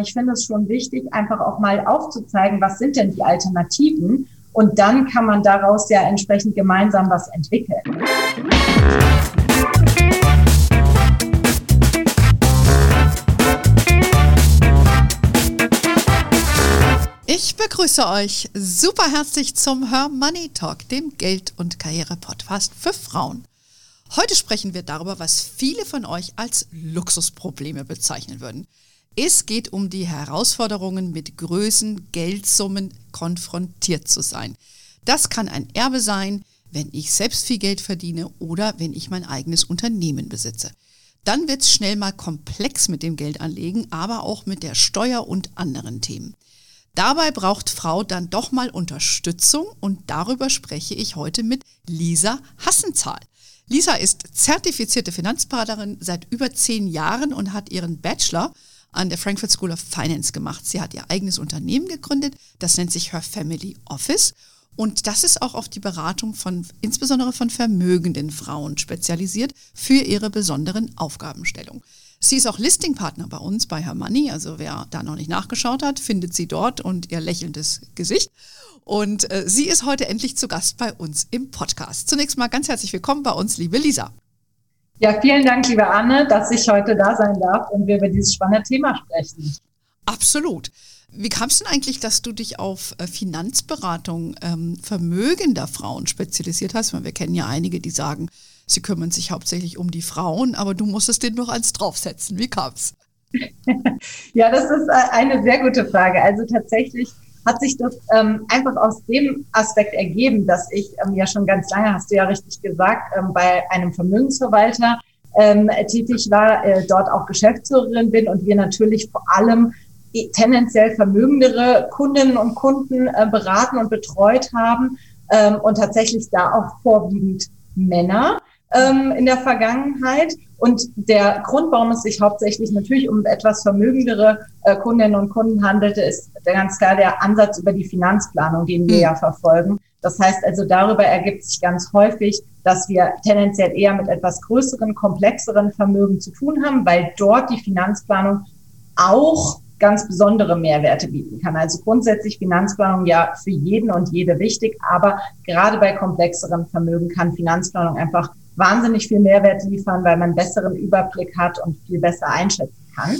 Ich finde es schon wichtig, einfach auch mal aufzuzeigen, was sind denn die Alternativen? Und dann kann man daraus ja entsprechend gemeinsam was entwickeln. Ich begrüße euch super herzlich zum Her Money Talk, dem Geld- und Karriere-Podcast für Frauen. Heute sprechen wir darüber, was viele von euch als Luxusprobleme bezeichnen würden. Es geht um die Herausforderungen, mit Größen, Geldsummen konfrontiert zu sein. Das kann ein Erbe sein, wenn ich selbst viel Geld verdiene oder wenn ich mein eigenes Unternehmen besitze. Dann wird es schnell mal komplex mit dem Geldanlegen, aber auch mit der Steuer und anderen Themen. Dabei braucht Frau dann doch mal Unterstützung und darüber spreche ich heute mit Lisa Hassenzahl. Lisa ist zertifizierte Finanzberaterin seit über zehn Jahren und hat ihren Bachelor an der Frankfurt School of Finance gemacht. Sie hat ihr eigenes Unternehmen gegründet, das nennt sich Her Family Office. Und das ist auch auf die Beratung von, insbesondere von vermögenden Frauen spezialisiert für ihre besonderen Aufgabenstellungen. Sie ist auch Listingpartner bei uns bei Her Money. Also wer da noch nicht nachgeschaut hat, findet sie dort und ihr lächelndes Gesicht. Und äh, sie ist heute endlich zu Gast bei uns im Podcast. Zunächst mal ganz herzlich willkommen bei uns, liebe Lisa. Ja, vielen Dank, liebe Anne, dass ich heute da sein darf und wir über dieses spannende Thema sprechen. Absolut. Wie kam es denn eigentlich, dass du dich auf äh, Finanzberatung ähm, vermögender Frauen spezialisiert hast? Weil wir kennen ja einige, die sagen, sie kümmern sich hauptsächlich um die Frauen, aber du musstest den noch eins draufsetzen. Wie kam's? ja, das ist äh, eine sehr gute Frage. Also tatsächlich hat sich das ähm, einfach aus dem Aspekt ergeben, dass ich ähm, ja schon ganz lange, hast du ja richtig gesagt, ähm, bei einem Vermögensverwalter ähm, tätig war, äh, dort auch Geschäftsführerin bin und wir natürlich vor allem tendenziell vermögendere Kundinnen und Kunden äh, beraten und betreut haben ähm, und tatsächlich da auch vorwiegend Männer ähm, in der Vergangenheit. Und der Grund, warum es sich hauptsächlich natürlich um etwas vermögendere äh, Kundinnen und Kunden handelte, ist ganz klar der Ansatz über die Finanzplanung, den wir mhm. ja verfolgen. Das heißt also, darüber ergibt sich ganz häufig, dass wir tendenziell eher mit etwas größeren, komplexeren Vermögen zu tun haben, weil dort die Finanzplanung auch ganz besondere Mehrwerte bieten kann. Also grundsätzlich Finanzplanung ja für jeden und jede wichtig, aber gerade bei komplexeren Vermögen kann Finanzplanung einfach wahnsinnig viel Mehrwert liefern, weil man besseren Überblick hat und viel besser einschätzen kann.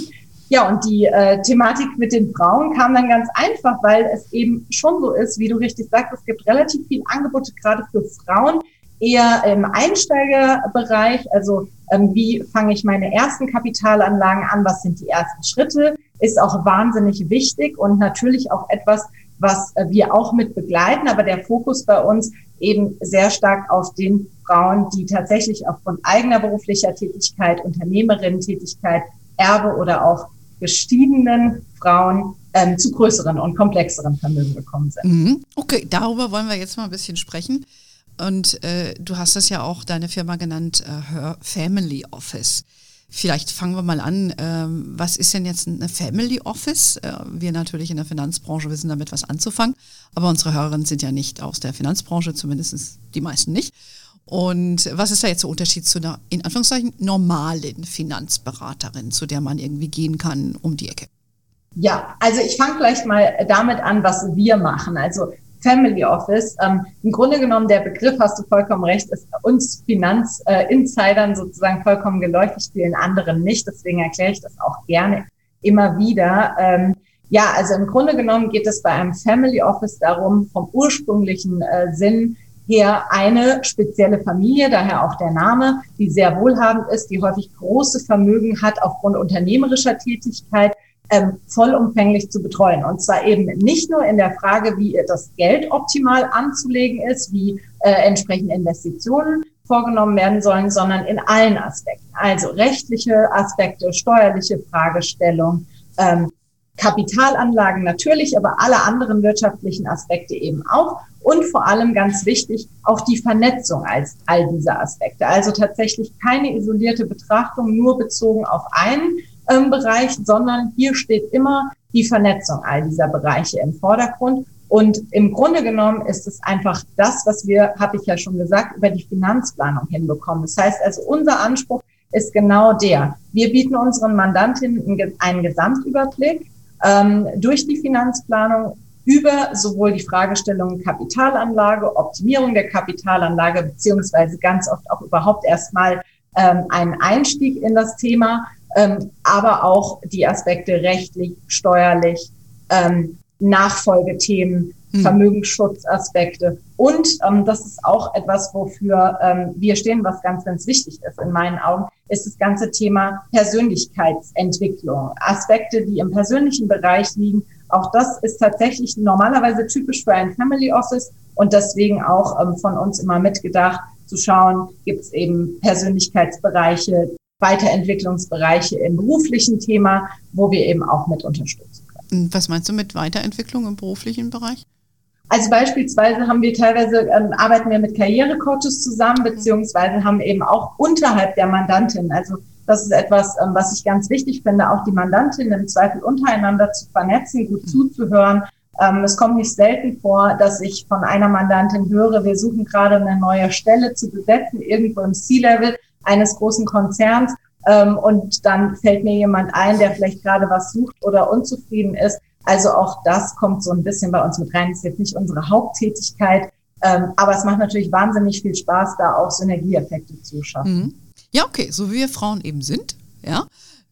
Ja, und die äh, Thematik mit den Frauen kam dann ganz einfach, weil es eben schon so ist, wie du richtig sagst, es gibt relativ viel Angebote gerade für Frauen, eher im Einsteigerbereich, also ähm, wie fange ich meine ersten Kapitalanlagen an, was sind die ersten Schritte, ist auch wahnsinnig wichtig und natürlich auch etwas, was äh, wir auch mit begleiten, aber der Fokus bei uns eben sehr stark auf den Frauen, die tatsächlich aufgrund eigener beruflicher Tätigkeit, Unternehmerinnen-Tätigkeit, Erbe oder auch gestiegenen Frauen ähm, zu größeren und komplexeren Vermögen gekommen sind. Mhm. Okay, darüber wollen wir jetzt mal ein bisschen sprechen. Und äh, du hast das ja auch deine Firma genannt, äh, Her Family Office. Vielleicht fangen wir mal an. Ähm, was ist denn jetzt eine Family Office? Äh, wir natürlich in der Finanzbranche wissen damit was anzufangen, aber unsere Hörerinnen sind ja nicht aus der Finanzbranche, zumindest die meisten nicht. Und was ist da jetzt der Unterschied zu einer, in Anführungszeichen, normalen Finanzberaterin, zu der man irgendwie gehen kann um die Ecke? Ja, also ich fange vielleicht mal damit an, was wir machen. Also Family Office. Ähm, Im Grunde genommen, der Begriff, hast du vollkommen recht, ist uns Finanzinsidern äh, sozusagen vollkommen geläufig, vielen anderen nicht. Deswegen erkläre ich das auch gerne immer wieder. Ähm, ja, also im Grunde genommen geht es bei einem Family Office darum, vom ursprünglichen äh, Sinn her eine spezielle Familie, daher auch der Name, die sehr wohlhabend ist, die häufig große Vermögen hat aufgrund unternehmerischer Tätigkeit, ähm, vollumfänglich zu betreuen. Und zwar eben nicht nur in der Frage, wie das Geld optimal anzulegen ist, wie äh, entsprechende Investitionen vorgenommen werden sollen, sondern in allen Aspekten. Also rechtliche Aspekte, steuerliche Fragestellung, ähm, Kapitalanlagen natürlich, aber alle anderen wirtschaftlichen Aspekte eben auch. Und vor allem ganz wichtig, auch die Vernetzung als all dieser Aspekte. Also tatsächlich keine isolierte Betrachtung nur bezogen auf einen ähm, Bereich, sondern hier steht immer die Vernetzung all dieser Bereiche im Vordergrund. Und im Grunde genommen ist es einfach das, was wir, habe ich ja schon gesagt, über die Finanzplanung hinbekommen. Das heißt also, unser Anspruch ist genau der. Wir bieten unseren Mandantinnen einen Gesamtüberblick ähm, durch die Finanzplanung über sowohl die Fragestellungen Kapitalanlage, Optimierung der Kapitalanlage, beziehungsweise ganz oft auch überhaupt erstmal ähm, einen Einstieg in das Thema, ähm, aber auch die Aspekte rechtlich, steuerlich, ähm, Nachfolgethemen, hm. Vermögensschutzaspekte. Und ähm, das ist auch etwas, wofür ähm, wir stehen, was ganz, ganz wichtig ist in meinen Augen, ist das ganze Thema Persönlichkeitsentwicklung. Aspekte, die im persönlichen Bereich liegen. Auch das ist tatsächlich normalerweise typisch für ein Family Office und deswegen auch ähm, von uns immer mitgedacht, zu schauen, gibt es eben Persönlichkeitsbereiche, Weiterentwicklungsbereiche im beruflichen Thema, wo wir eben auch mit unterstützen können. Was meinst du mit Weiterentwicklung im beruflichen Bereich? Also beispielsweise haben wir teilweise, ähm, arbeiten wir mit Karrierecoaches zusammen, beziehungsweise haben eben auch unterhalb der Mandantin, also das ist etwas, ähm, was ich ganz wichtig finde, auch die Mandantin im Zweifel untereinander zu vernetzen, gut zuzuhören. Ähm, es kommt nicht selten vor, dass ich von einer Mandantin höre, wir suchen gerade eine neue Stelle zu besetzen, irgendwo im C-Level eines großen Konzerns. Ähm, und dann fällt mir jemand ein, der vielleicht gerade was sucht oder unzufrieden ist. Also auch das kommt so ein bisschen bei uns mit rein. Das ist jetzt nicht unsere Haupttätigkeit, ähm, aber es macht natürlich wahnsinnig viel Spaß, da auch Synergieeffekte zu schaffen. Mhm. Ja, okay, so wie wir Frauen eben sind, ja.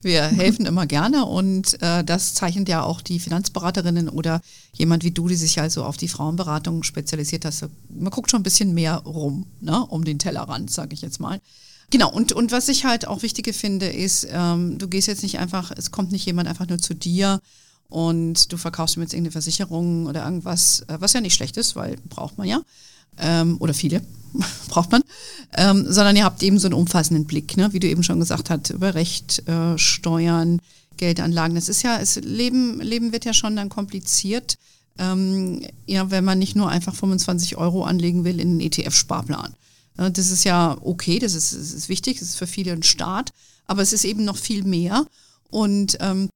Wir helfen immer gerne und äh, das zeichnet ja auch die Finanzberaterinnen oder jemand wie du, die sich also auf die Frauenberatung spezialisiert hast. Man guckt schon ein bisschen mehr rum, ne, um den Tellerrand, sage ich jetzt mal. Genau, und, und was ich halt auch wichtige finde, ist, ähm, du gehst jetzt nicht einfach, es kommt nicht jemand einfach nur zu dir und du verkaufst mir jetzt irgendeine Versicherung oder irgendwas, äh, was ja nicht schlecht ist, weil braucht man ja. Ähm, oder viele braucht man, ähm, sondern ihr habt eben so einen umfassenden Blick, ne? wie du eben schon gesagt hast, über Recht, äh, Steuern, Geldanlagen. Das ist ja, es, Leben, Leben wird ja schon dann kompliziert, ähm, ja, wenn man nicht nur einfach 25 Euro anlegen will in einen ETF-Sparplan. Ja, das ist ja okay, das ist, das ist wichtig, das ist für viele ein Start, aber es ist eben noch viel mehr. Und ähm,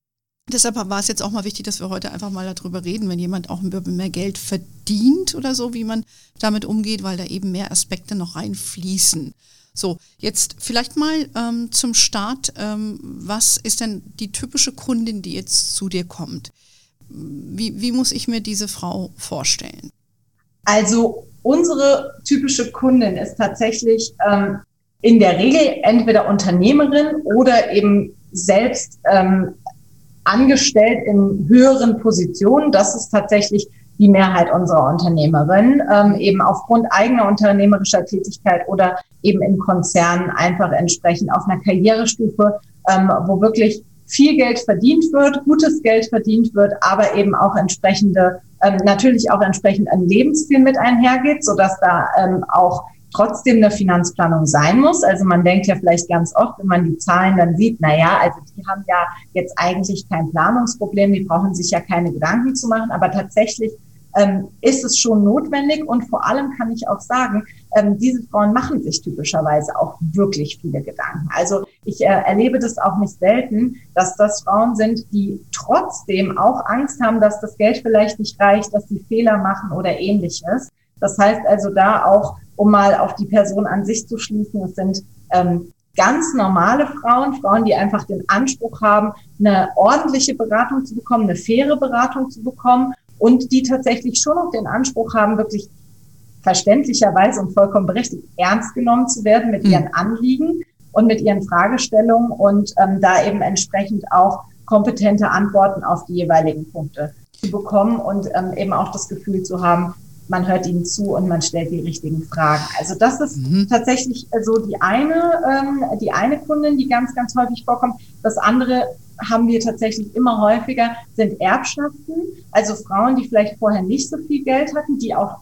Deshalb war es jetzt auch mal wichtig, dass wir heute einfach mal darüber reden, wenn jemand auch mehr Geld verdient oder so, wie man damit umgeht, weil da eben mehr Aspekte noch reinfließen. So, jetzt vielleicht mal ähm, zum Start. Ähm, was ist denn die typische Kundin, die jetzt zu dir kommt? Wie, wie muss ich mir diese Frau vorstellen? Also unsere typische Kundin ist tatsächlich ähm, in der Regel entweder Unternehmerin oder eben selbst ähm, angestellt in höheren Positionen. Das ist tatsächlich die Mehrheit unserer Unternehmerinnen, ähm, eben aufgrund eigener unternehmerischer Tätigkeit oder eben in Konzernen einfach entsprechend auf einer Karrierestufe, ähm, wo wirklich viel Geld verdient wird, gutes Geld verdient wird, aber eben auch entsprechende, ähm, natürlich auch entsprechend ein Lebensstil mit einhergeht, sodass da ähm, auch trotzdem eine Finanzplanung sein muss. Also man denkt ja vielleicht ganz oft, wenn man die Zahlen dann sieht, na ja, also die haben ja jetzt eigentlich kein Planungsproblem, die brauchen sich ja keine Gedanken zu machen, aber tatsächlich ähm, ist es schon notwendig und vor allem kann ich auch sagen, ähm, diese Frauen machen sich typischerweise auch wirklich viele Gedanken. Also ich äh, erlebe das auch nicht selten, dass das Frauen sind, die trotzdem auch Angst haben, dass das Geld vielleicht nicht reicht, dass sie Fehler machen oder ähnliches. Das heißt also da auch um mal auf die Person an sich zu schließen. Es sind ähm, ganz normale Frauen, Frauen, die einfach den Anspruch haben, eine ordentliche Beratung zu bekommen, eine faire Beratung zu bekommen und die tatsächlich schon noch den Anspruch haben, wirklich verständlicherweise und vollkommen berechtigt ernst genommen zu werden mit hm. ihren Anliegen und mit ihren Fragestellungen und ähm, da eben entsprechend auch kompetente Antworten auf die jeweiligen Punkte zu bekommen und ähm, eben auch das Gefühl zu haben, man hört ihnen zu und man stellt die richtigen Fragen. Also das ist mhm. tatsächlich so die eine, ähm, die eine Kundin, die ganz, ganz häufig vorkommt. Das andere haben wir tatsächlich immer häufiger, sind Erbschaften, also Frauen, die vielleicht vorher nicht so viel Geld hatten, die auch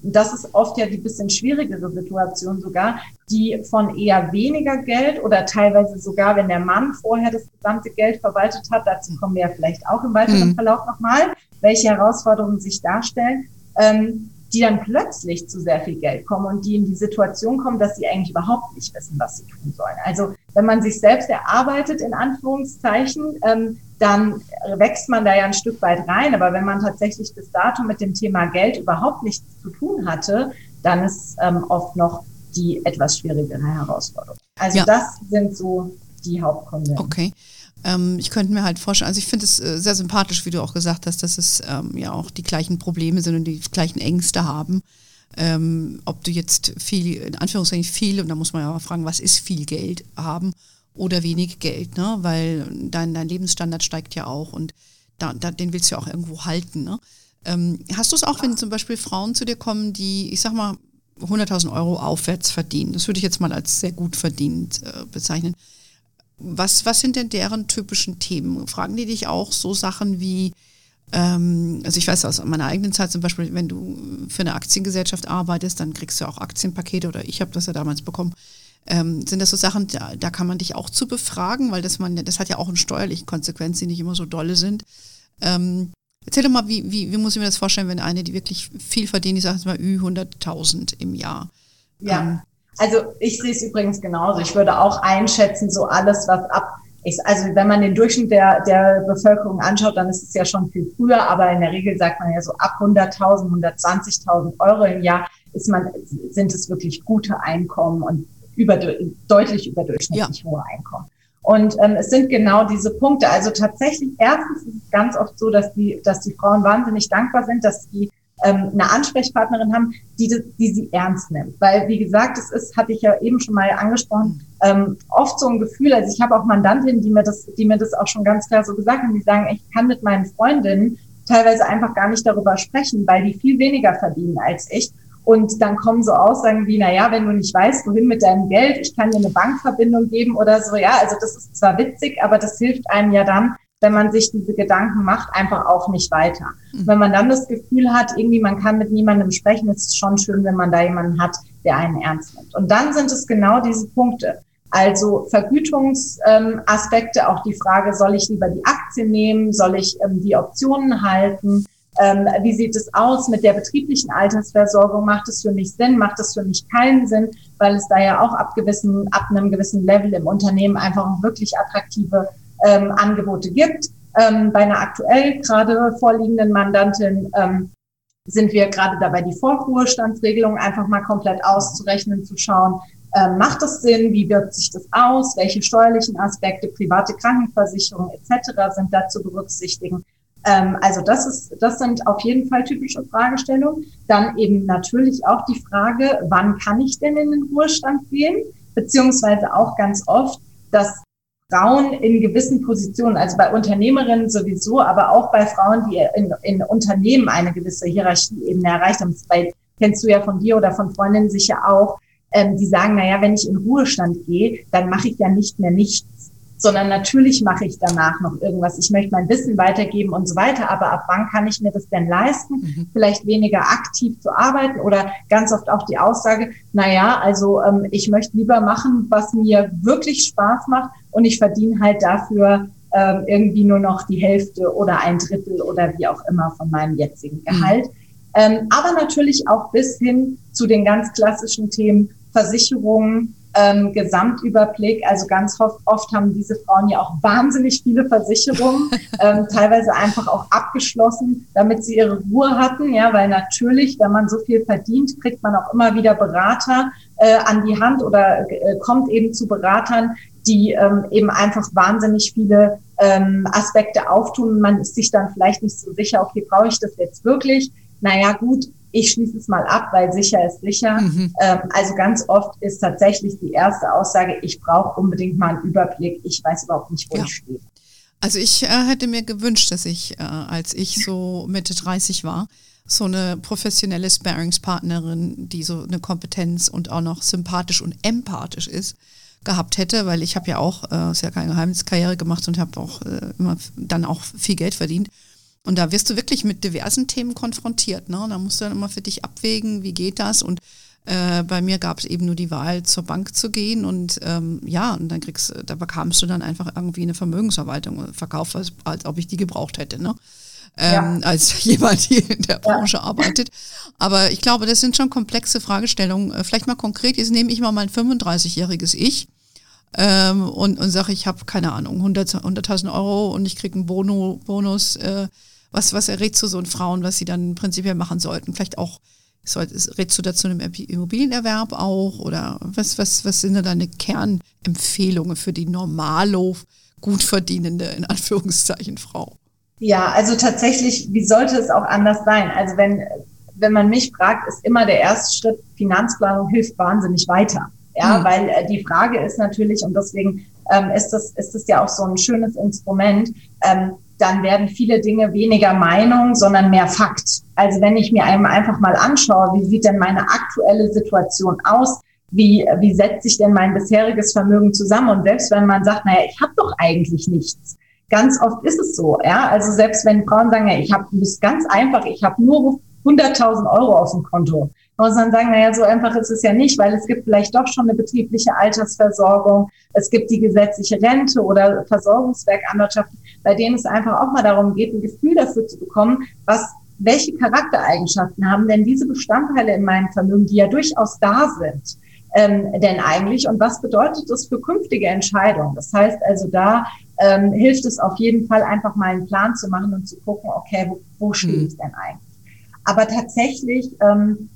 das ist oft ja die bisschen schwierigere Situation sogar, die von eher weniger Geld oder teilweise sogar, wenn der Mann vorher das gesamte Geld verwaltet hat, dazu kommen wir ja vielleicht auch im weiteren mhm. Verlauf nochmal, welche Herausforderungen sich darstellen, ähm, die dann plötzlich zu sehr viel Geld kommen und die in die Situation kommen, dass sie eigentlich überhaupt nicht wissen, was sie tun sollen. Also wenn man sich selbst erarbeitet, in Anführungszeichen, ähm, dann wächst man da ja ein Stück weit rein. Aber wenn man tatsächlich bis dato mit dem Thema Geld überhaupt nichts zu tun hatte, dann ist ähm, oft noch die etwas schwierigere Herausforderung. Also ja. das sind so die Hauptgründe. Okay. Ähm, ich könnte mir halt vorstellen, also ich finde es äh, sehr sympathisch, wie du auch gesagt hast, dass es ähm, ja auch die gleichen Probleme sind und die gleichen Ängste haben. Ähm, ob du jetzt viel, in Anführungszeichen viel, und da muss man ja auch fragen, was ist viel Geld haben oder wenig Geld, ne? weil dein, dein Lebensstandard steigt ja auch und da, da, den willst du ja auch irgendwo halten. Ne? Ähm, hast du es auch, wenn zum Beispiel Frauen zu dir kommen, die, ich sag mal, 100.000 Euro aufwärts verdienen? Das würde ich jetzt mal als sehr gut verdient äh, bezeichnen. Was, was sind denn deren typischen Themen? Fragen die dich auch so Sachen wie, ähm, also ich weiß aus meiner eigenen Zeit zum Beispiel, wenn du für eine Aktiengesellschaft arbeitest, dann kriegst du auch Aktienpakete oder ich habe das ja damals bekommen. Ähm, sind das so Sachen, da, da, kann man dich auch zu befragen, weil das man, das hat ja auch eine steuerliche Konsequenz, die nicht immer so dolle sind. Ähm, erzähl doch mal, wie, wie, wie muss ich mir das vorstellen, wenn eine, die wirklich viel verdient, ich sage jetzt mal Ü 100.000 im Jahr. Ja. Ähm, also ich sehe es übrigens genauso. Ich würde auch einschätzen, so alles, was ab, ich, also wenn man den Durchschnitt der, der Bevölkerung anschaut, dann ist es ja schon viel früher, aber in der Regel sagt man ja so ab 100.000, 120.000 Euro im Jahr ist man, sind es wirklich gute Einkommen und über, deutlich überdurchschnittlich ja. hohe Einkommen. Und ähm, es sind genau diese Punkte. Also tatsächlich, erstens ist es ganz oft so, dass die, dass die Frauen wahnsinnig dankbar sind, dass die ähm, eine Ansprechpartnerin haben, die, die sie ernst nimmt. Weil, wie gesagt, es ist, hatte ich ja eben schon mal angesprochen, ähm, oft so ein Gefühl, also ich habe auch Mandantinnen, die mir das, die mir das auch schon ganz klar so gesagt haben, die sagen, ich kann mit meinen Freundinnen teilweise einfach gar nicht darüber sprechen, weil die viel weniger verdienen als ich. Und dann kommen so Aussagen wie, na ja, wenn du nicht weißt, wohin mit deinem Geld, ich kann dir eine Bankverbindung geben oder so. Ja, also das ist zwar witzig, aber das hilft einem ja dann, wenn man sich diese Gedanken macht, einfach auch nicht weiter. Mhm. Wenn man dann das Gefühl hat, irgendwie man kann mit niemandem sprechen, ist es schon schön, wenn man da jemanden hat, der einen ernst nimmt. Und dann sind es genau diese Punkte. Also Vergütungsaspekte, ähm, auch die Frage, soll ich lieber die Aktien nehmen, soll ich ähm, die Optionen halten? Ähm, wie sieht es aus mit der betrieblichen Altersversorgung? Macht es für mich Sinn? Macht es für mich keinen Sinn? Weil es da ja auch ab gewissen, ab einem gewissen Level im Unternehmen einfach wirklich attraktive ähm, Angebote gibt. Ähm, bei einer aktuell gerade vorliegenden Mandantin ähm, sind wir gerade dabei, die Vorruhestandsregelung einfach mal komplett auszurechnen, zu schauen, ähm, macht das Sinn, wie wirkt sich das aus, welche steuerlichen Aspekte, private Krankenversicherung etc. sind da zu berücksichtigen. Ähm, also das ist, das sind auf jeden Fall typische Fragestellungen. Dann eben natürlich auch die Frage, wann kann ich denn in den Ruhestand gehen? Beziehungsweise auch ganz oft, dass Frauen in gewissen Positionen, also bei Unternehmerinnen sowieso, aber auch bei Frauen, die in, in Unternehmen eine gewisse Hierarchieebene erreicht haben, das kennst du ja von dir oder von Freundinnen sicher auch, ähm, die sagen, naja, wenn ich in Ruhestand gehe, dann mache ich ja nicht mehr nichts, sondern natürlich mache ich danach noch irgendwas. Ich möchte mein Wissen weitergeben und so weiter, aber ab wann kann ich mir das denn leisten, mhm. vielleicht weniger aktiv zu arbeiten oder ganz oft auch die Aussage, naja, also ähm, ich möchte lieber machen, was mir wirklich Spaß macht und ich verdiene halt dafür ähm, irgendwie nur noch die Hälfte oder ein Drittel oder wie auch immer von meinem jetzigen Gehalt. Mhm. Ähm, aber natürlich auch bis hin zu den ganz klassischen Themen Versicherungen, ähm, Gesamtüberblick. Also ganz oft, oft haben diese Frauen ja auch wahnsinnig viele Versicherungen, ähm, teilweise einfach auch abgeschlossen, damit sie ihre Ruhe hatten. Ja, weil natürlich, wenn man so viel verdient, kriegt man auch immer wieder Berater äh, an die Hand oder äh, kommt eben zu Beratern, die ähm, eben einfach wahnsinnig viele ähm, Aspekte auftun. Man ist sich dann vielleicht nicht so sicher, okay, brauche ich das jetzt wirklich? Naja, gut, ich schließe es mal ab, weil sicher ist sicher. Mhm. Ähm, also ganz oft ist tatsächlich die erste Aussage, ich brauche unbedingt mal einen Überblick, ich weiß überhaupt nicht, wo ja. ich stehe. Also ich äh, hätte mir gewünscht, dass ich, äh, als ich so Mitte 30 war, so eine professionelle Sparingspartnerin, die so eine Kompetenz und auch noch sympathisch und empathisch ist, gehabt hätte, weil ich habe ja auch, äh, ist ja keine Geheimniskarriere gemacht und habe auch äh, immer dann auch viel Geld verdient. Und da wirst du wirklich mit diversen Themen konfrontiert. Ne? Da musst du dann immer für dich abwägen, wie geht das? Und äh, bei mir gab es eben nur die Wahl, zur Bank zu gehen und ähm, ja, und dann kriegst da bekamst du dann einfach irgendwie eine Vermögensverwaltung verkauft, als, als ob ich die gebraucht hätte, ne? Ähm, ja. als jemand, die in der Branche ja. arbeitet. Aber ich glaube, das sind schon komplexe Fragestellungen. Äh, vielleicht mal konkret, jetzt nehme ich mal mein 35-jähriges Ich ähm, und, und sage, ich habe keine Ahnung, 100.000 100 Euro und ich kriege einen Bono, Bonus. Äh, was, was errätst du so einen Frauen, was sie dann prinzipiell machen sollten? Vielleicht auch, soll, rätst du dazu einem Immobilienerwerb auch? Oder was, was, was sind da deine Kernempfehlungen für die Normalo gut verdienende, in Anführungszeichen, Frau. Ja, also tatsächlich, wie sollte es auch anders sein? Also wenn, wenn man mich fragt, ist immer der erste Schritt, Finanzplanung hilft wahnsinnig weiter. Ja, mhm. weil äh, die Frage ist natürlich, und deswegen ähm, ist, das, ist das ja auch so ein schönes Instrument, ähm, dann werden viele Dinge weniger Meinung, sondern mehr Fakt. Also wenn ich mir einfach mal anschaue, wie sieht denn meine aktuelle Situation aus? Wie, wie setzt sich denn mein bisheriges Vermögen zusammen? Und selbst wenn man sagt, naja, ich habe doch eigentlich nichts. Ganz oft ist es so, ja. Also selbst wenn Frauen sagen, ja, ich habe, das ganz einfach, ich habe nur 100.000 Euro auf dem Konto muss man sagen, naja, so einfach ist es ja nicht, weil es gibt vielleicht doch schon eine betriebliche Altersversorgung, es gibt die gesetzliche Rente oder Versorgungswerkanwaltschaft, bei denen es einfach auch mal darum geht, ein Gefühl dafür zu bekommen, was welche Charaktereigenschaften haben denn diese Bestandteile in meinem Vermögen, die ja durchaus da sind, ähm, denn eigentlich und was bedeutet das für künftige Entscheidungen? Das heißt also, da ähm, hilft es auf jeden Fall einfach mal einen Plan zu machen und zu gucken, okay, wo, wo stehe ich denn eigentlich? Aber tatsächlich ähm,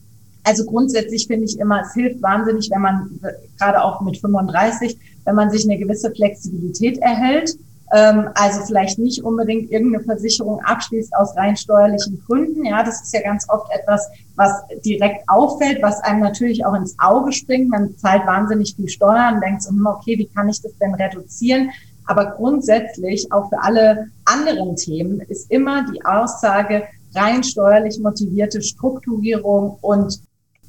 also grundsätzlich finde ich immer, es hilft wahnsinnig, wenn man gerade auch mit 35, wenn man sich eine gewisse Flexibilität erhält. Ähm, also vielleicht nicht unbedingt irgendeine Versicherung abschließt aus rein steuerlichen Gründen. Ja, das ist ja ganz oft etwas, was direkt auffällt, was einem natürlich auch ins Auge springt. Man zahlt wahnsinnig viel Steuern und denkt so, hm, okay, wie kann ich das denn reduzieren? Aber grundsätzlich auch für alle anderen Themen ist immer die Aussage, rein steuerlich motivierte Strukturierung und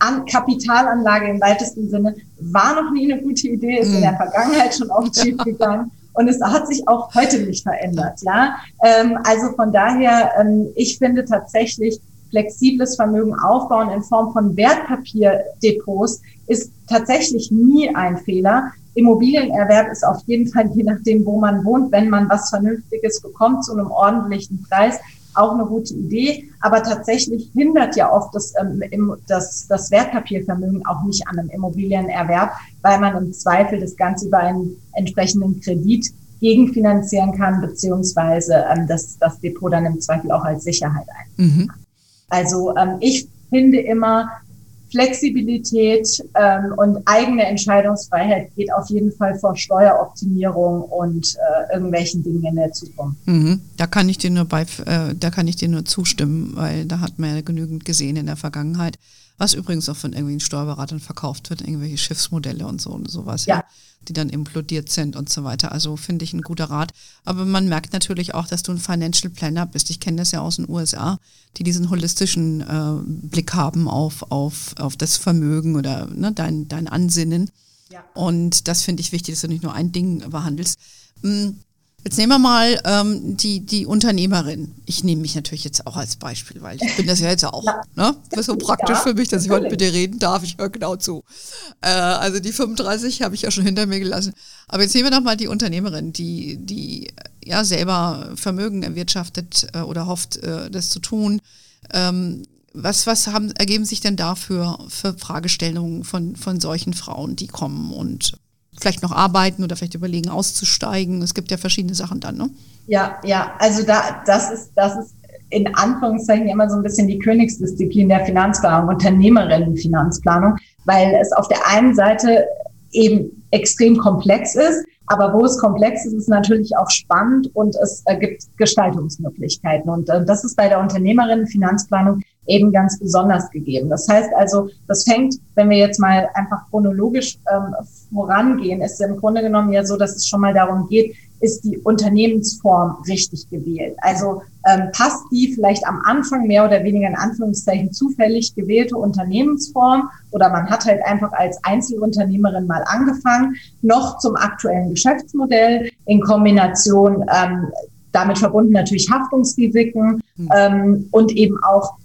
an Kapitalanlage im weitesten Sinne war noch nie eine gute Idee, ist mm. in der Vergangenheit schon oft schief gegangen. Und es hat sich auch heute nicht verändert, ja. Ähm, also von daher, ähm, ich finde tatsächlich flexibles Vermögen aufbauen in Form von Wertpapierdepots ist tatsächlich nie ein Fehler. Immobilienerwerb ist auf jeden Fall, je nachdem, wo man wohnt, wenn man was Vernünftiges bekommt zu einem ordentlichen Preis, auch eine gute Idee, aber tatsächlich hindert ja oft das, ähm, das, das Wertpapiervermögen auch nicht an einem Immobilienerwerb, weil man im Zweifel das Ganze über einen entsprechenden Kredit gegenfinanzieren kann, beziehungsweise ähm, das, das Depot dann im Zweifel auch als Sicherheit ein. Mhm. Also ähm, ich finde immer, Flexibilität ähm, und eigene Entscheidungsfreiheit geht auf jeden Fall vor Steueroptimierung und äh, irgendwelchen Dingen in der Zukunft. Mhm. Da kann ich dir nur bei, äh, da kann ich dir nur zustimmen, weil da hat man ja genügend gesehen in der Vergangenheit was übrigens auch von irgendwelchen Steuerberatern verkauft wird, irgendwelche Schiffsmodelle und so und sowas, ja. ja die dann implodiert sind und so weiter. Also finde ich ein guter Rat. Aber man merkt natürlich auch, dass du ein Financial Planner bist. Ich kenne das ja aus den USA, die diesen holistischen äh, Blick haben auf, auf, auf das Vermögen oder ne, dein, dein Ansinnen. Ja. Und das finde ich wichtig, dass du nicht nur ein Ding behandelst. Hm, Jetzt nehmen wir mal ähm, die, die Unternehmerin. Ich nehme mich natürlich jetzt auch als Beispiel, weil ich bin das ja jetzt auch. Ja. Ne? Das ist so praktisch ja, für mich, dass ich heute mit dir reden darf. Ich höre genau zu. Äh, also die 35 habe ich ja schon hinter mir gelassen. Aber jetzt nehmen wir doch mal die Unternehmerin, die, die ja selber Vermögen erwirtschaftet äh, oder hofft, äh, das zu tun. Ähm, was, was haben, ergeben sich denn dafür für Fragestellungen von, von solchen Frauen, die kommen und vielleicht noch arbeiten oder vielleicht überlegen, auszusteigen. Es gibt ja verschiedene Sachen dann, ne? Ja, ja, also da, das ist, das ist in Anführungszeichen immer so ein bisschen die Königsdisziplin der Finanzplanung, Unternehmerinnenfinanzplanung, weil es auf der einen Seite eben extrem komplex ist, aber wo es komplex ist, ist natürlich auch spannend und es äh, gibt Gestaltungsmöglichkeiten. Und äh, das ist bei der Unternehmerinnenfinanzplanung eben ganz besonders gegeben. Das heißt also, das fängt, wenn wir jetzt mal einfach chronologisch ähm, vorangehen, ist im Grunde genommen ja so, dass es schon mal darum geht, ist die Unternehmensform richtig gewählt? Also ähm, passt die vielleicht am Anfang mehr oder weniger in Anführungszeichen zufällig gewählte Unternehmensform oder man hat halt einfach als Einzelunternehmerin mal angefangen, noch zum aktuellen Geschäftsmodell in Kombination ähm, damit verbunden natürlich Haftungsrisiken hm. ähm, und eben auch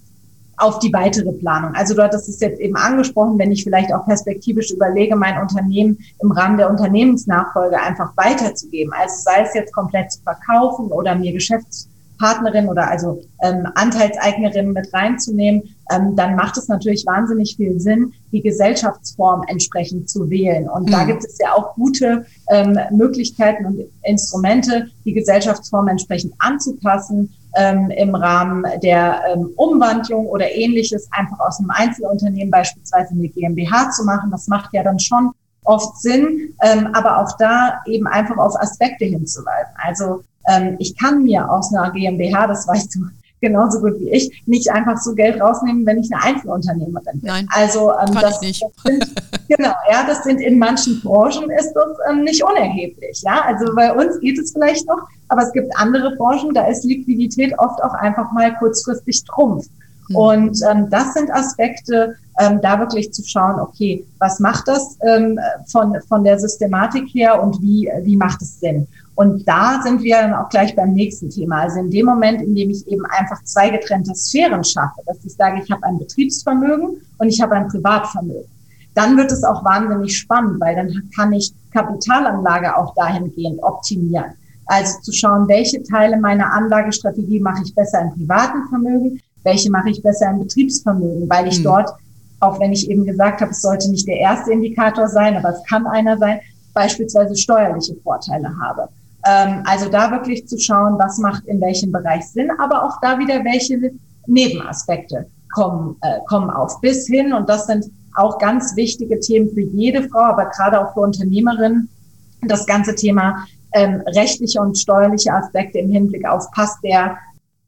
auf die weitere Planung. Also du hattest es jetzt eben angesprochen, wenn ich vielleicht auch perspektivisch überlege, mein Unternehmen im Rahmen der Unternehmensnachfolge einfach weiterzugeben. Also sei es jetzt komplett zu verkaufen oder mir Geschäftspartnerin oder also ähm, Anteilseignerin mit reinzunehmen, ähm, dann macht es natürlich wahnsinnig viel Sinn, die Gesellschaftsform entsprechend zu wählen. Und mhm. da gibt es ja auch gute ähm, Möglichkeiten und Instrumente, die Gesellschaftsform entsprechend anzupassen ähm, im Rahmen der ähm, Umwandlung oder ähnliches einfach aus einem Einzelunternehmen beispielsweise eine GmbH zu machen. Das macht ja dann schon oft Sinn, ähm, aber auch da eben einfach auf Aspekte hinzuweisen. Also ähm, ich kann mir aus einer GmbH, das weißt du genauso gut wie ich, nicht einfach so Geld rausnehmen, wenn ich eine Einzelunternehmerin bin. Nein, also ähm, das, nicht. Das sind, genau, ja, das sind in manchen Branchen ist das ähm, nicht unerheblich. Ja, also bei uns geht es vielleicht noch, aber es gibt andere Branchen, da ist Liquidität oft auch einfach mal kurzfristig Trumpf. Mhm. Und ähm, das sind Aspekte, ähm, da wirklich zu schauen, okay, was macht das ähm, von, von der Systematik her und wie, wie macht es Sinn? Und da sind wir dann auch gleich beim nächsten Thema. Also in dem Moment, in dem ich eben einfach zwei getrennte Sphären schaffe, dass ich sage, ich habe ein Betriebsvermögen und ich habe ein Privatvermögen, dann wird es auch wahnsinnig spannend, weil dann kann ich Kapitalanlage auch dahingehend optimieren. Also zu schauen, welche Teile meiner Anlagestrategie mache ich besser im privaten Vermögen, welche mache ich besser im Betriebsvermögen, weil ich mhm. dort, auch wenn ich eben gesagt habe, es sollte nicht der erste Indikator sein, aber es kann einer sein, beispielsweise steuerliche Vorteile habe. Ähm, also da wirklich zu schauen, was macht in welchem Bereich Sinn, aber auch da wieder welche Nebenaspekte kommen, äh, kommen auf bis hin. Und das sind auch ganz wichtige Themen für jede Frau, aber gerade auch für Unternehmerinnen. Das ganze Thema ähm, rechtliche und steuerliche Aspekte im Hinblick auf passt der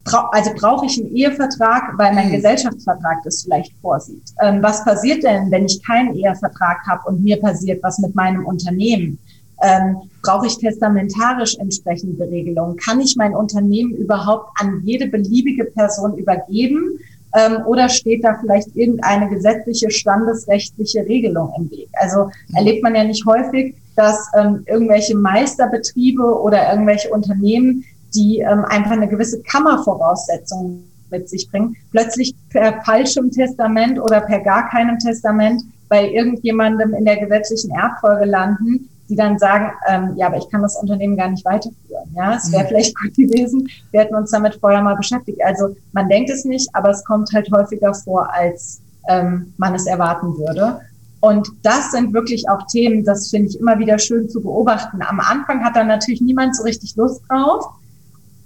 also brauche ich einen Ehevertrag, weil mein mhm. Gesellschaftsvertrag das vielleicht vorsieht. Ähm, was passiert denn, wenn ich keinen Ehevertrag habe und mir passiert was mit meinem Unternehmen? Ähm, brauche ich testamentarisch entsprechende Regelungen? Kann ich mein Unternehmen überhaupt an jede beliebige Person übergeben? Ähm, oder steht da vielleicht irgendeine gesetzliche, standesrechtliche Regelung im Weg? Also mhm. erlebt man ja nicht häufig, dass ähm, irgendwelche Meisterbetriebe oder irgendwelche Unternehmen die ähm, einfach eine gewisse Kammervoraussetzung mit sich bringen, plötzlich per falschem Testament oder per gar keinem Testament bei irgendjemandem in der gesetzlichen Erbfolge landen, die dann sagen, ähm, ja, aber ich kann das Unternehmen gar nicht weiterführen. Ja, es wäre mhm. vielleicht gut gewesen, wir hätten uns damit vorher mal beschäftigt. Also man denkt es nicht, aber es kommt halt häufiger vor, als ähm, man es erwarten würde. Und das sind wirklich auch Themen, das finde ich immer wieder schön zu beobachten. Am Anfang hat da natürlich niemand so richtig Lust drauf.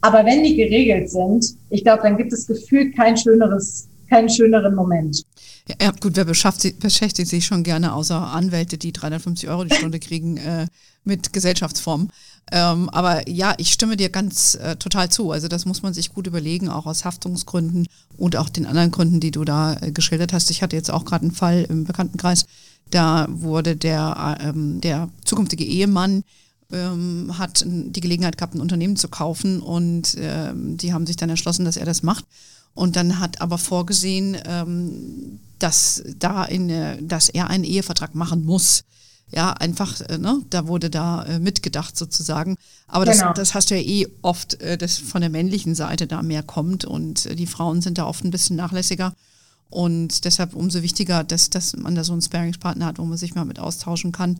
Aber wenn die geregelt sind, ich glaube, dann gibt es gefühlt kein schöneres, keinen schöneren Moment. Ja, gut, wer beschäftigt sich schon gerne außer Anwälte, die 350 Euro die Stunde kriegen, äh, mit Gesellschaftsformen. Ähm, aber ja, ich stimme dir ganz äh, total zu. Also das muss man sich gut überlegen, auch aus Haftungsgründen und auch den anderen Gründen, die du da äh, geschildert hast. Ich hatte jetzt auch gerade einen Fall im Bekanntenkreis, da wurde der, ähm, der zukünftige Ehemann ähm, hat die Gelegenheit gehabt, ein Unternehmen zu kaufen und ähm, die haben sich dann entschlossen, dass er das macht. Und dann hat aber vorgesehen, ähm, dass da in, dass er einen Ehevertrag machen muss. Ja, einfach, äh, ne, da wurde da äh, mitgedacht sozusagen. Aber genau. das, das hast du ja eh oft, äh, dass von der männlichen Seite da mehr kommt und äh, die Frauen sind da oft ein bisschen nachlässiger. Und deshalb umso wichtiger, dass, dass man da so einen Sparingspartner hat, wo man sich mal mit austauschen kann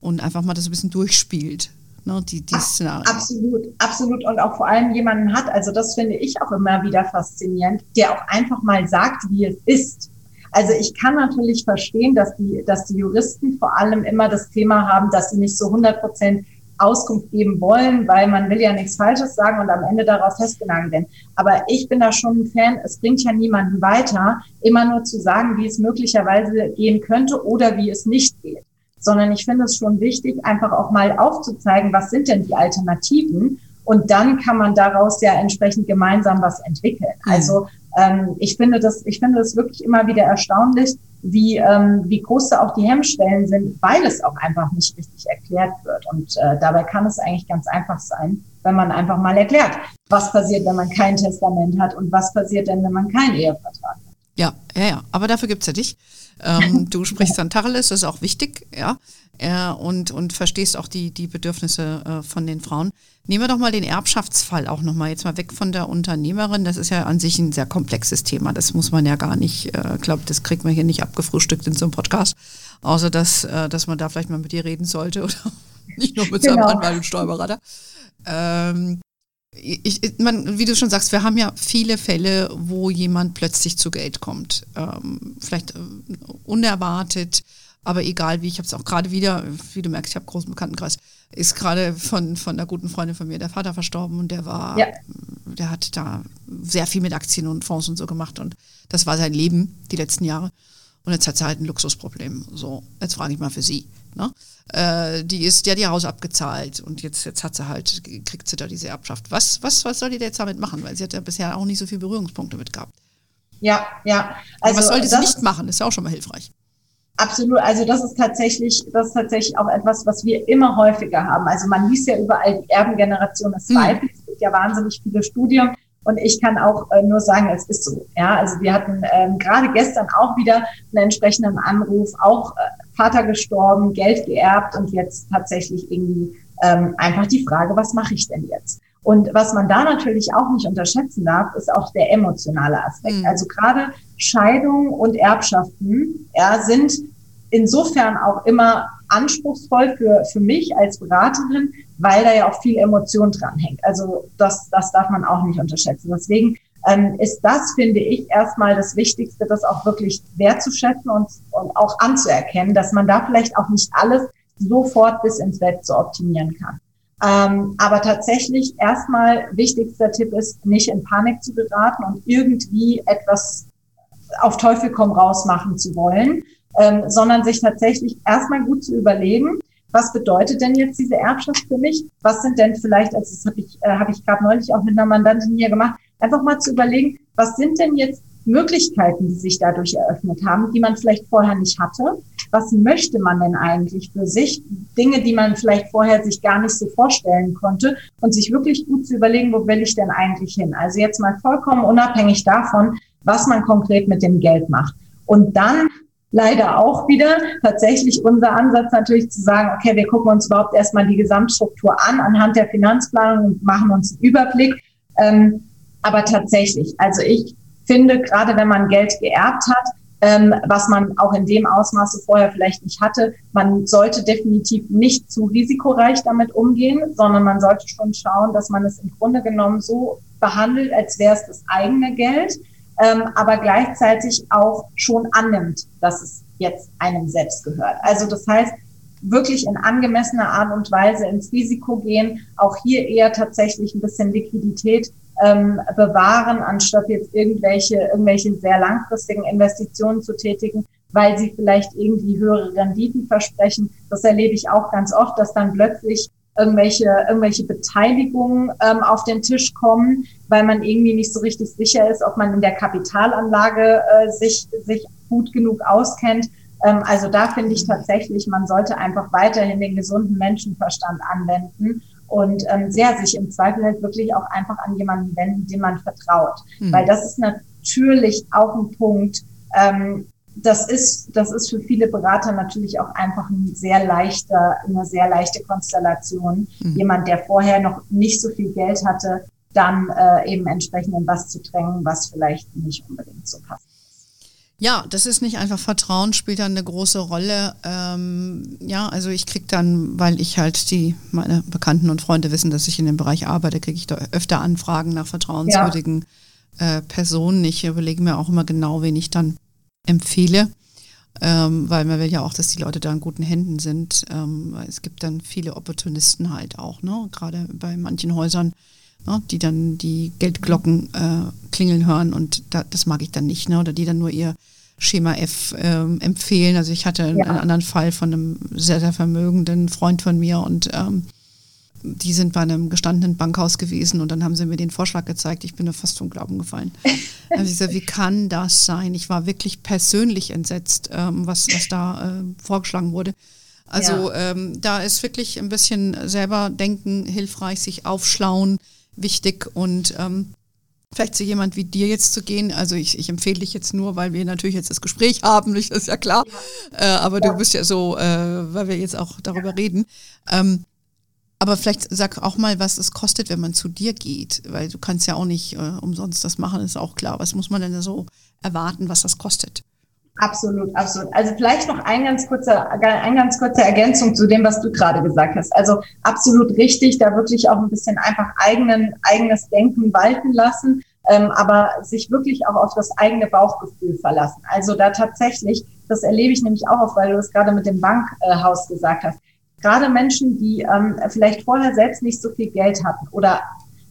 und einfach mal das ein bisschen durchspielt. Ne, die, die Szenarien. Absolut, absolut. Und auch vor allem jemanden hat, also das finde ich auch immer wieder faszinierend, der auch einfach mal sagt, wie es ist. Also ich kann natürlich verstehen, dass die, dass die Juristen vor allem immer das Thema haben, dass sie nicht so 100 Prozent Auskunft geben wollen, weil man will ja nichts Falsches sagen und am Ende darauf festgenagelt werden. Aber ich bin da schon ein Fan, es bringt ja niemanden weiter, immer nur zu sagen, wie es möglicherweise gehen könnte oder wie es nicht geht sondern ich finde es schon wichtig, einfach auch mal aufzuzeigen, was sind denn die Alternativen und dann kann man daraus ja entsprechend gemeinsam was entwickeln. Mhm. Also ähm, ich finde das, ich finde das wirklich immer wieder erstaunlich, wie, ähm, wie groß da auch die Hemmschwellen sind, weil es auch einfach nicht richtig erklärt wird. Und äh, dabei kann es eigentlich ganz einfach sein, wenn man einfach mal erklärt, was passiert, wenn man kein Testament hat und was passiert denn, wenn man keinen Ehevertrag hat. Ja, ja, ja. Aber dafür gibt's ja dich. Ähm, du sprichst dann Tacheles, das ist auch wichtig, ja. Äh, und, und verstehst auch die, die Bedürfnisse äh, von den Frauen. Nehmen wir doch mal den Erbschaftsfall auch nochmal jetzt mal weg von der Unternehmerin. Das ist ja an sich ein sehr komplexes Thema. Das muss man ja gar nicht, ich äh, glaube, das kriegt man hier nicht abgefrühstückt in so einem Podcast. Außer dass, äh, dass man da vielleicht mal mit dir reden sollte oder nicht nur mit genau. seinem Anwalt und Steuerberater. Ähm, ich, man, wie du schon sagst, wir haben ja viele Fälle, wo jemand plötzlich zu Geld kommt. Ähm, vielleicht äh, unerwartet, aber egal wie. Ich habe es auch gerade wieder, wie du merkst, ich habe einen großen Bekanntenkreis, ist gerade von, von einer guten Freundin von mir der Vater verstorben und der war, ja. der hat da sehr viel mit Aktien und Fonds und so gemacht und das war sein Leben die letzten Jahre. Und jetzt hat sie halt ein Luxusproblem. So, jetzt frage ich mal für Sie. Ne? Äh, die ist, ja die Haus abgezahlt und jetzt, jetzt hat sie halt, kriegt sie da diese Erbschaft. Was, was, was soll die jetzt damit machen? Weil sie hat ja bisher auch nicht so viele Berührungspunkte mit gehabt. Ja, ja. Also, was sollte sie nicht machen? Das ist ja auch schon mal hilfreich. Absolut. Also das ist tatsächlich, das ist tatsächlich auch etwas, was wir immer häufiger haben. Also man liest ja überall die Erbengeneration des Weibes. Mhm. Es gibt ja wahnsinnig viele Studien. Und ich kann auch äh, nur sagen, es ist so. Ja, also wir hatten ähm, gerade gestern auch wieder einen entsprechenden Anruf, auch äh, Vater gestorben, Geld geerbt und jetzt tatsächlich irgendwie ähm, einfach die Frage, was mache ich denn jetzt? Und was man da natürlich auch nicht unterschätzen darf, ist auch der emotionale Aspekt. Mhm. Also gerade Scheidung und Erbschaften ja, sind insofern auch immer anspruchsvoll für, für mich als Beraterin, weil da ja auch viel Emotion dran hängt. Also das, das darf man auch nicht unterschätzen. Deswegen ähm, ist das, finde ich, erstmal das Wichtigste, das auch wirklich wertzuschätzen und, und auch anzuerkennen, dass man da vielleicht auch nicht alles sofort bis ins Bett so optimieren kann. Ähm, aber tatsächlich erstmal wichtigster Tipp ist, nicht in Panik zu geraten und irgendwie etwas auf Teufel komm raus machen zu wollen, ähm, sondern sich tatsächlich erstmal gut zu überlegen, was bedeutet denn jetzt diese Erbschaft für mich? Was sind denn vielleicht, also das habe ich, äh, hab ich gerade neulich auch mit einer Mandantin hier gemacht, einfach mal zu überlegen, was sind denn jetzt Möglichkeiten, die sich dadurch eröffnet haben, die man vielleicht vorher nicht hatte? Was möchte man denn eigentlich für sich? Dinge, die man vielleicht vorher sich gar nicht so vorstellen konnte und sich wirklich gut zu überlegen, wo will ich denn eigentlich hin? Also jetzt mal vollkommen unabhängig davon, was man konkret mit dem Geld macht. Und dann leider auch wieder tatsächlich unser Ansatz natürlich zu sagen, okay, wir gucken uns überhaupt erstmal die Gesamtstruktur an anhand der Finanzplanung und machen uns einen Überblick. Ähm, aber tatsächlich, also ich finde, gerade wenn man Geld geerbt hat, ähm, was man auch in dem Ausmaße vorher vielleicht nicht hatte, man sollte definitiv nicht zu risikoreich damit umgehen, sondern man sollte schon schauen, dass man es im Grunde genommen so behandelt, als wäre es das eigene Geld, ähm, aber gleichzeitig auch schon annimmt, dass es jetzt einem selbst gehört. Also das heißt, wirklich in angemessener Art und Weise ins Risiko gehen, auch hier eher tatsächlich ein bisschen Liquidität ähm, bewahren, anstatt jetzt irgendwelche, irgendwelche sehr langfristigen Investitionen zu tätigen, weil sie vielleicht irgendwie höhere Renditen versprechen. Das erlebe ich auch ganz oft, dass dann plötzlich irgendwelche, irgendwelche Beteiligungen ähm, auf den Tisch kommen, weil man irgendwie nicht so richtig sicher ist, ob man in der Kapitalanlage äh, sich, sich gut genug auskennt. Ähm, also da finde ich tatsächlich, man sollte einfach weiterhin den gesunden Menschenverstand anwenden und ähm, sehr sich im Zweifel halt wirklich auch einfach an jemanden wenden, dem man vertraut. Mhm. Weil das ist natürlich auch ein Punkt, ähm, das ist, das ist für viele Berater natürlich auch einfach ein sehr leichter, eine sehr leichte Konstellation. Mhm. Jemand, der vorher noch nicht so viel Geld hatte, dann äh, eben entsprechend in was zu drängen, was vielleicht nicht unbedingt so passt. Ja, das ist nicht einfach Vertrauen, spielt dann eine große Rolle. Ähm, ja, also ich kriege dann, weil ich halt die, meine Bekannten und Freunde wissen, dass ich in dem Bereich arbeite, kriege ich da öfter Anfragen nach vertrauenswürdigen ja. äh, Personen. Ich überlege mir auch immer genau, wen ich dann empfehle, ähm, weil man will ja auch, dass die Leute da in guten Händen sind. Ähm, es gibt dann viele Opportunisten halt auch, ne? gerade bei manchen Häusern ne, die dann die Geldglocken äh, klingeln hören und da, das mag ich dann nicht, ne, oder die dann nur ihr Schema F ähm, empfehlen. Also ich hatte ja. einen anderen Fall von einem sehr, sehr vermögenden Freund von mir und ähm, die sind bei einem gestandenen Bankhaus gewesen und dann haben sie mir den Vorschlag gezeigt. Ich bin da fast vom Glauben gefallen. Dann habe ich gesagt, wie kann das sein? Ich war wirklich persönlich entsetzt, ähm, was, was da äh, vorgeschlagen wurde. Also ja. ähm, da ist wirklich ein bisschen selber denken hilfreich, sich aufschlauen, wichtig und ähm, vielleicht zu jemand wie dir jetzt zu gehen. Also ich, ich empfehle dich jetzt nur, weil wir natürlich jetzt das Gespräch haben, das ist ja klar. Ja. Äh, aber ja. du bist ja so, äh, weil wir jetzt auch darüber reden. Ähm, aber vielleicht sag auch mal, was es kostet, wenn man zu dir geht, weil du kannst ja auch nicht äh, umsonst das machen, ist auch klar. Was muss man denn so erwarten, was das kostet? Absolut, absolut. Also vielleicht noch ein ganz kurzer, ein ganz kurze Ergänzung zu dem, was du gerade gesagt hast. Also absolut richtig, da wirklich auch ein bisschen einfach eigenen, eigenes Denken walten lassen, ähm, aber sich wirklich auch auf das eigene Bauchgefühl verlassen. Also da tatsächlich, das erlebe ich nämlich auch weil du es gerade mit dem Bankhaus gesagt hast. Gerade Menschen, die ähm, vielleicht vorher selbst nicht so viel Geld hatten oder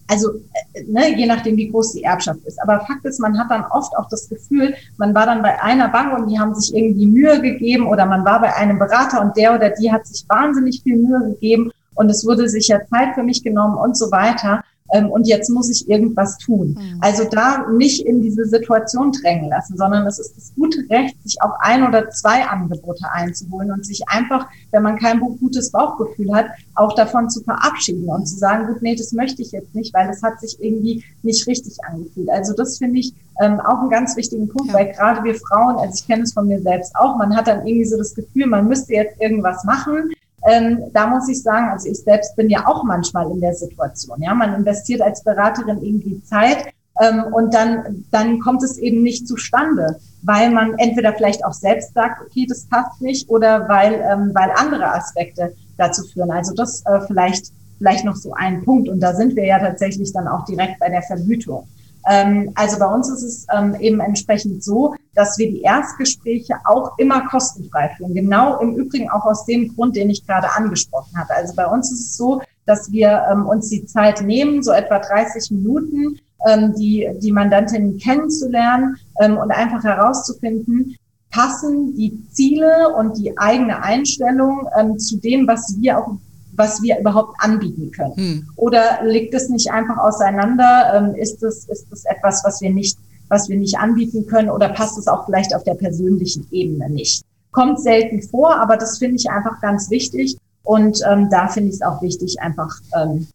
also äh, ne, je nachdem, wie groß die Erbschaft ist. Aber Fakt ist, man hat dann oft auch das Gefühl, man war dann bei einer Bank und die haben sich irgendwie Mühe gegeben oder man war bei einem Berater und der oder die hat sich wahnsinnig viel Mühe gegeben und es wurde sicher Zeit für mich genommen und so weiter ähm, und jetzt muss ich irgendwas tun. Mhm. Also da nicht in diese Situation drängen lassen, sondern es ist das gute Recht, sich auch ein oder zwei Angebote einzuholen und sich einfach, wenn man kein gutes Bauchgefühl hat, auch davon zu verabschieden und zu sagen, gut, nee, das möchte ich jetzt nicht, weil es hat sich irgendwie nicht richtig angefühlt. Also das finde ich ähm, auch einen ganz wichtigen Punkt, ja. weil gerade wir Frauen, also ich kenne es von mir selbst auch, man hat dann irgendwie so das Gefühl, man müsste jetzt irgendwas machen ähm, da muss ich sagen, also ich selbst bin ja auch manchmal in der Situation. Ja, man investiert als Beraterin irgendwie Zeit ähm, und dann, dann kommt es eben nicht zustande, weil man entweder vielleicht auch selbst sagt, okay, das passt nicht, oder weil, ähm, weil andere Aspekte dazu führen. Also das äh, vielleicht, vielleicht noch so ein Punkt. Und da sind wir ja tatsächlich dann auch direkt bei der Vergütung. Ähm, also bei uns ist es ähm, eben entsprechend so, dass wir die Erstgespräche auch immer kostenfrei führen. Genau im Übrigen auch aus dem Grund, den ich gerade angesprochen habe. Also bei uns ist es so, dass wir ähm, uns die Zeit nehmen, so etwa 30 Minuten, ähm, die, die Mandantin kennenzulernen ähm, und einfach herauszufinden, passen die Ziele und die eigene Einstellung ähm, zu dem, was wir auch was wir überhaupt anbieten können? Hm. Oder liegt es nicht einfach auseinander? Ähm, ist es ist es etwas, was wir nicht was wir nicht anbieten können oder passt es auch vielleicht auf der persönlichen Ebene nicht? Kommt selten vor, aber das finde ich einfach ganz wichtig und ähm, da finde ich es auch wichtig, einfach ähm,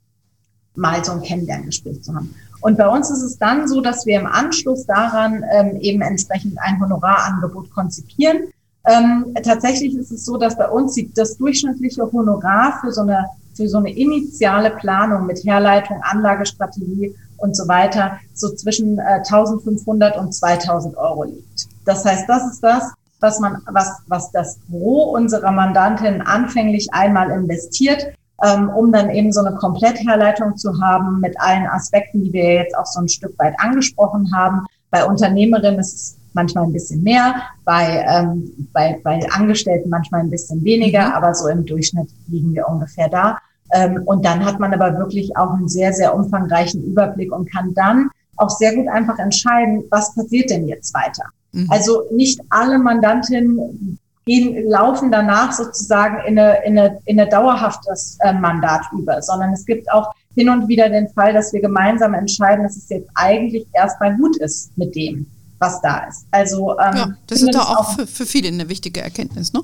mal so ein Kennenlerngespräch zu haben. Und bei uns ist es dann so, dass wir im Anschluss daran ähm, eben entsprechend ein Honorarangebot konzipieren ähm, tatsächlich ist es so, dass bei uns das durchschnittliche Honorar für so eine für so eine initiale Planung mit Herleitung, Anlagestrategie und so weiter so zwischen äh, 1500 und 2000 Euro liegt. Das heißt, das ist das, was man, was, was das Gros unserer Mandantinnen anfänglich einmal investiert, ähm, um dann eben so eine Komplettherleitung zu haben mit allen Aspekten, die wir jetzt auch so ein Stück weit angesprochen haben. Bei Unternehmerinnen ist es manchmal ein bisschen mehr, bei, ähm, bei, bei Angestellten manchmal ein bisschen weniger, mhm. aber so im Durchschnitt liegen wir ungefähr da. Ähm, und dann hat man aber wirklich auch einen sehr, sehr umfangreichen Überblick und kann dann auch sehr gut einfach entscheiden, was passiert denn jetzt weiter. Mhm. Also nicht alle Mandantinnen gehen, laufen danach sozusagen in eine, in eine, in eine dauerhaftes äh, Mandat über, sondern es gibt auch hin und wieder den Fall, dass wir gemeinsam entscheiden, dass es jetzt eigentlich erstmal gut ist mit dem was da ist. Also ähm, ja, das ist doch auch, auch für, für viele eine wichtige Erkenntnis, ne?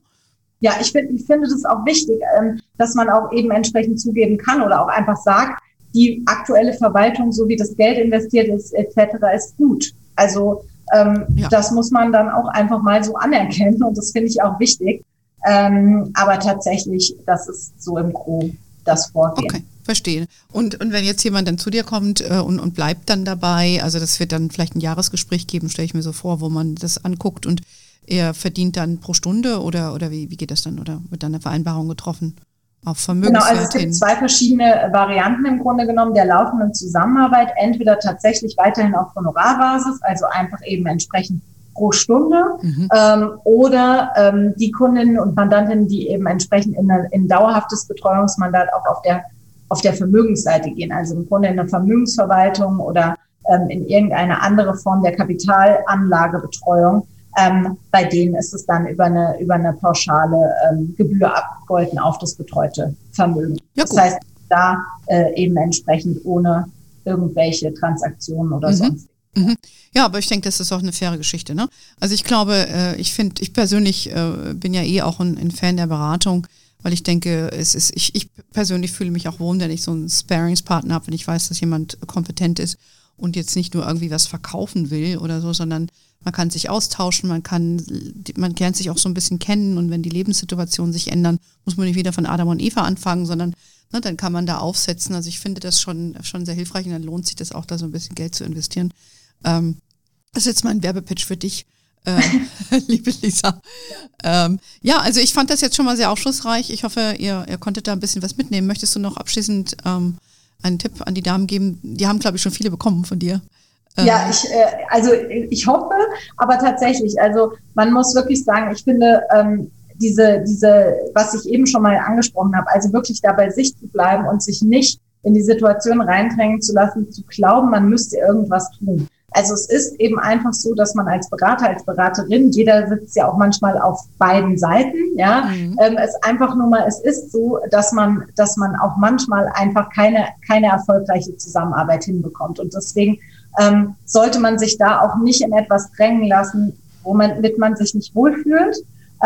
Ja, ich, find, ich finde das auch wichtig, ähm, dass man auch eben entsprechend zugeben kann oder auch einfach sagt, die aktuelle Verwaltung, so wie das Geld investiert ist, etc., ist gut. Also ähm, ja. das muss man dann auch einfach mal so anerkennen und das finde ich auch wichtig. Ähm, aber tatsächlich, das ist so im Gro das Vorgehen. Okay. Verstehe. Und, und wenn jetzt jemand dann zu dir kommt äh, und, und bleibt dann dabei, also das wird dann vielleicht ein Jahresgespräch geben, stelle ich mir so vor, wo man das anguckt und er verdient dann pro Stunde oder, oder wie, wie geht das dann? Oder wird dann eine Vereinbarung getroffen? Auf Vermögenswert genau, also es gibt hin? zwei verschiedene Varianten im Grunde genommen der laufenden Zusammenarbeit. Entweder tatsächlich weiterhin auf Honorarbasis, also einfach eben entsprechend pro Stunde mhm. ähm, oder ähm, die Kundinnen und Mandantinnen, die eben entsprechend in ein dauerhaftes Betreuungsmandat auch auf der auf der Vermögensseite gehen, also im Grunde in der Vermögensverwaltung oder ähm, in irgendeine andere Form der Kapitalanlagebetreuung. Ähm, bei denen ist es dann über eine, über eine pauschale ähm, Gebühr abgegolten auf das betreute Vermögen. Ja, das heißt, da äh, eben entsprechend ohne irgendwelche Transaktionen oder mhm. sonst. Mhm. Ja, aber ich denke, das ist auch eine faire Geschichte. Ne? Also ich glaube, äh, ich finde, ich persönlich äh, bin ja eh auch ein, ein Fan der Beratung weil ich denke, es ist, ich, ich persönlich fühle mich auch wohl, wenn ich so einen Sparingspartner habe, wenn ich weiß, dass jemand kompetent ist und jetzt nicht nur irgendwie was verkaufen will oder so, sondern man kann sich austauschen, man kann, man lernt sich auch so ein bisschen kennen und wenn die Lebenssituationen sich ändern, muss man nicht wieder von Adam und Eva anfangen, sondern ne, dann kann man da aufsetzen. Also ich finde das schon, schon sehr hilfreich und dann lohnt sich das auch, da so ein bisschen Geld zu investieren. Ähm, das ist jetzt mein Werbepitch für dich äh, liebe Lisa. Ähm, ja, also ich fand das jetzt schon mal sehr aufschlussreich. Ich hoffe, ihr, ihr konntet da ein bisschen was mitnehmen. Möchtest du noch abschließend ähm, einen Tipp an die Damen geben? Die haben, glaube ich, schon viele bekommen von dir. Ähm, ja, ich, äh, also ich hoffe, aber tatsächlich, also man muss wirklich sagen, ich finde, ähm, diese, diese, was ich eben schon mal angesprochen habe, also wirklich dabei sich zu bleiben und sich nicht in die Situation reindrängen zu lassen, zu glauben, man müsste irgendwas tun. Also es ist eben einfach so, dass man als Berater, als Beraterin, jeder sitzt ja auch manchmal auf beiden Seiten, ja, mhm. ähm, es einfach nur mal, es ist so, dass man, dass man auch manchmal einfach keine, keine erfolgreiche Zusammenarbeit hinbekommt. Und deswegen ähm, sollte man sich da auch nicht in etwas drängen lassen, womit man sich nicht wohlfühlt.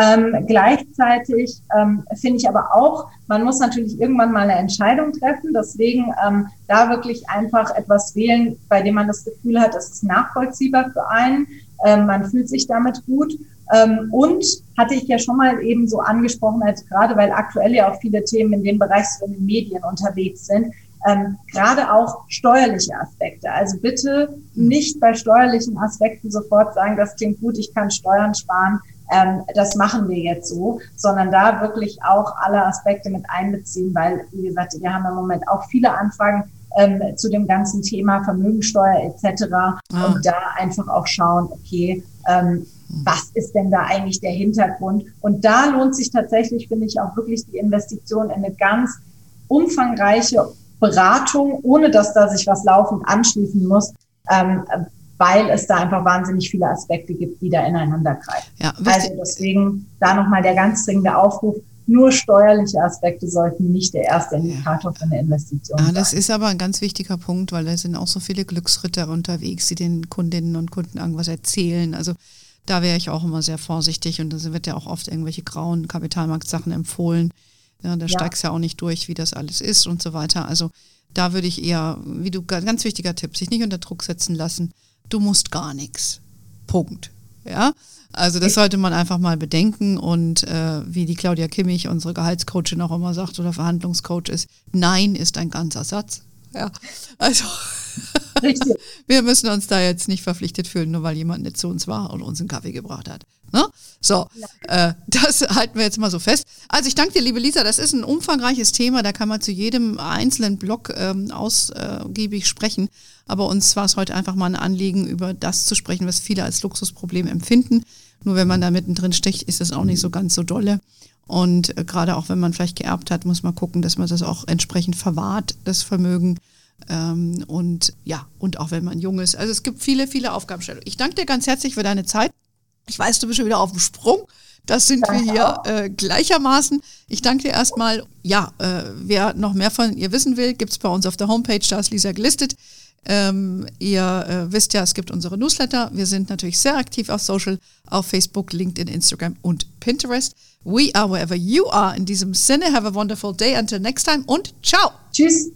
Ähm, gleichzeitig ähm, finde ich aber auch, man muss natürlich irgendwann mal eine Entscheidung treffen. Deswegen ähm, da wirklich einfach etwas wählen, bei dem man das Gefühl hat, es ist nachvollziehbar für einen. Ähm, man fühlt sich damit gut. Ähm, und hatte ich ja schon mal eben so angesprochen, als gerade weil aktuell ja auch viele Themen in dem Bereich so in den Medien unterwegs sind, ähm, gerade auch steuerliche Aspekte. Also bitte nicht bei steuerlichen Aspekten sofort sagen, das klingt gut, ich kann Steuern sparen ähm, das machen wir jetzt so, sondern da wirklich auch alle Aspekte mit einbeziehen, weil, wie gesagt, wir haben im Moment auch viele Anfragen ähm, zu dem ganzen Thema Vermögensteuer etc. Ah. Und da einfach auch schauen, okay, ähm, was ist denn da eigentlich der Hintergrund? Und da lohnt sich tatsächlich, finde ich, auch wirklich die Investition in eine ganz umfangreiche Beratung, ohne dass da sich was laufend anschließen muss, ähm, weil es da einfach wahnsinnig viele Aspekte gibt, die da ineinander greifen. Ja, also deswegen da nochmal der ganz dringende Aufruf, nur steuerliche Aspekte sollten nicht der erste Indikator für eine Investition ja, sein. Das ist aber ein ganz wichtiger Punkt, weil da sind auch so viele Glücksritter unterwegs, die den Kundinnen und Kunden irgendwas erzählen. Also da wäre ich auch immer sehr vorsichtig und da wird ja auch oft irgendwelche grauen Kapitalmarktsachen empfohlen. Ja, da ja. steigst ja auch nicht durch, wie das alles ist und so weiter. Also da würde ich eher, wie du, ganz wichtiger Tipp, sich nicht unter Druck setzen lassen, du musst gar nichts. Punkt. Ja, also das sollte man einfach mal bedenken und äh, wie die Claudia Kimmich, unsere Gehaltscoachin auch immer sagt oder Verhandlungscoach ist, Nein ist ein ganzer Satz. Ja, also Richtig. wir müssen uns da jetzt nicht verpflichtet fühlen, nur weil jemand nicht zu uns war und uns einen Kaffee gebracht hat. Ne? So, äh, das halten wir jetzt mal so fest. Also ich danke dir, liebe Lisa, das ist ein umfangreiches Thema, da kann man zu jedem einzelnen Block ähm, ausgiebig sprechen. Aber uns war es heute einfach mal ein Anliegen, über das zu sprechen, was viele als Luxusproblem empfinden. Nur wenn man da mittendrin sticht, ist das auch nicht so ganz so dolle. Und äh, gerade auch wenn man vielleicht geerbt hat, muss man gucken, dass man das auch entsprechend verwahrt, das Vermögen. Ähm, und ja, und auch wenn man jung ist. Also es gibt viele, viele Aufgabenstellungen. Ich danke dir ganz herzlich für deine Zeit. Ich weiß, du bist schon wieder auf dem Sprung. Das sind wir hier äh, gleichermaßen. Ich danke dir erstmal. Ja, äh, wer noch mehr von ihr wissen will, gibt es bei uns auf der Homepage, da ist Lisa gelistet. Ähm, ihr äh, wisst ja, es gibt unsere Newsletter. Wir sind natürlich sehr aktiv auf Social, auf Facebook, LinkedIn, Instagram und Pinterest. We are wherever you are. In diesem Sinne, have a wonderful day. Until next time und ciao. Tschüss.